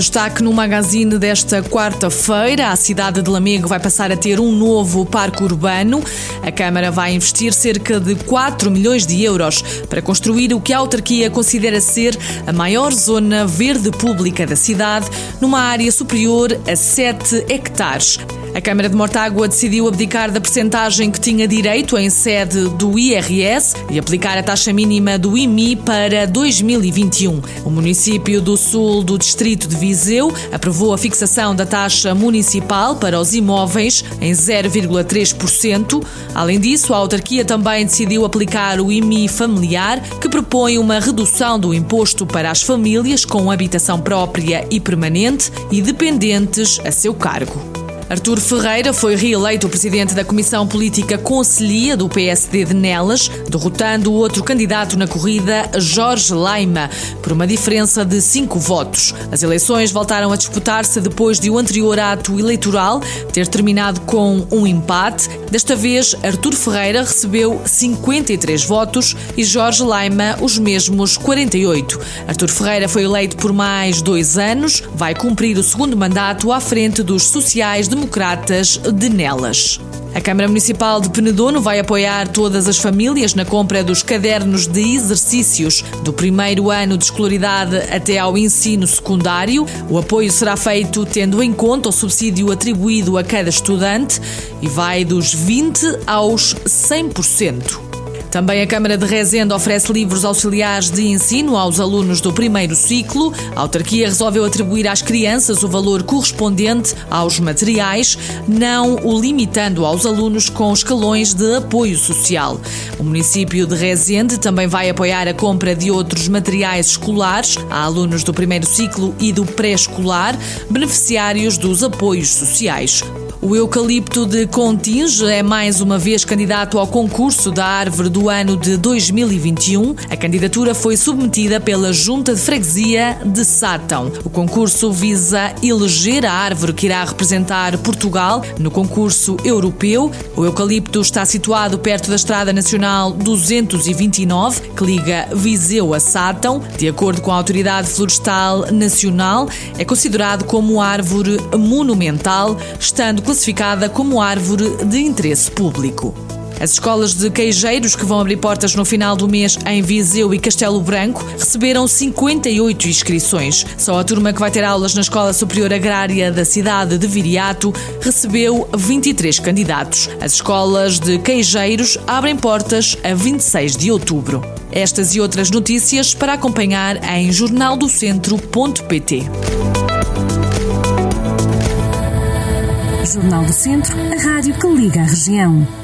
Destaque no magazine desta quarta-feira: a cidade de Lamego vai passar a ter um novo parque urbano. A Câmara vai investir cerca de 4 milhões de euros para construir o que a autarquia considera ser a maior zona verde pública da cidade, numa área superior a 7 hectares. A Câmara de Mortágua decidiu abdicar da percentagem que tinha direito em sede do IRS e aplicar a taxa mínima do IMI para 2021. O município do sul do distrito de Viseu aprovou a fixação da taxa municipal para os imóveis em 0,3%. Além disso, a autarquia também decidiu aplicar o IMI familiar, que propõe uma redução do imposto para as famílias com habitação própria e permanente e dependentes a seu cargo. Artur Ferreira foi reeleito presidente da Comissão Política Conselhia do PSD de Nelas, derrotando o outro candidato na corrida, Jorge Laima, por uma diferença de cinco votos. As eleições voltaram a disputar-se depois de o anterior ato eleitoral ter terminado com um empate. Desta vez, Artur Ferreira recebeu 53 votos e Jorge Laima os mesmos 48. Artur Ferreira foi eleito por mais dois anos, vai cumprir o segundo mandato à frente dos sociais de democratas de Nelas. A Câmara Municipal de Penedono vai apoiar todas as famílias na compra dos cadernos de exercícios do primeiro ano de escolaridade até ao ensino secundário. O apoio será feito tendo em conta o subsídio atribuído a cada estudante e vai dos 20 aos 100%. Também a Câmara de Rezende oferece livros auxiliares de ensino aos alunos do primeiro ciclo. A autarquia resolveu atribuir às crianças o valor correspondente aos materiais, não o limitando aos alunos com escalões de apoio social. O município de Rezende também vai apoiar a compra de outros materiais escolares a alunos do primeiro ciclo e do pré-escolar, beneficiários dos apoios sociais. O eucalipto de Continge é mais uma vez candidato ao concurso da árvore do ano de 2021. A candidatura foi submetida pela Junta de Freguesia de Sátão. O concurso visa eleger a árvore que irá representar Portugal no concurso europeu. O eucalipto está situado perto da Estrada Nacional 229, que liga Viseu a Sátão. De acordo com a Autoridade Florestal Nacional, é considerado como árvore monumental, estando classificada como árvore de interesse público. As escolas de queijeiros que vão abrir portas no final do mês em Viseu e Castelo Branco receberam 58 inscrições. Só a turma que vai ter aulas na Escola Superior Agrária da cidade de Viriato recebeu 23 candidatos. As escolas de queijeiros abrem portas a 26 de outubro. Estas e outras notícias para acompanhar em jornaldocentro.pt. Jornal do Centro, a rádio que liga a região.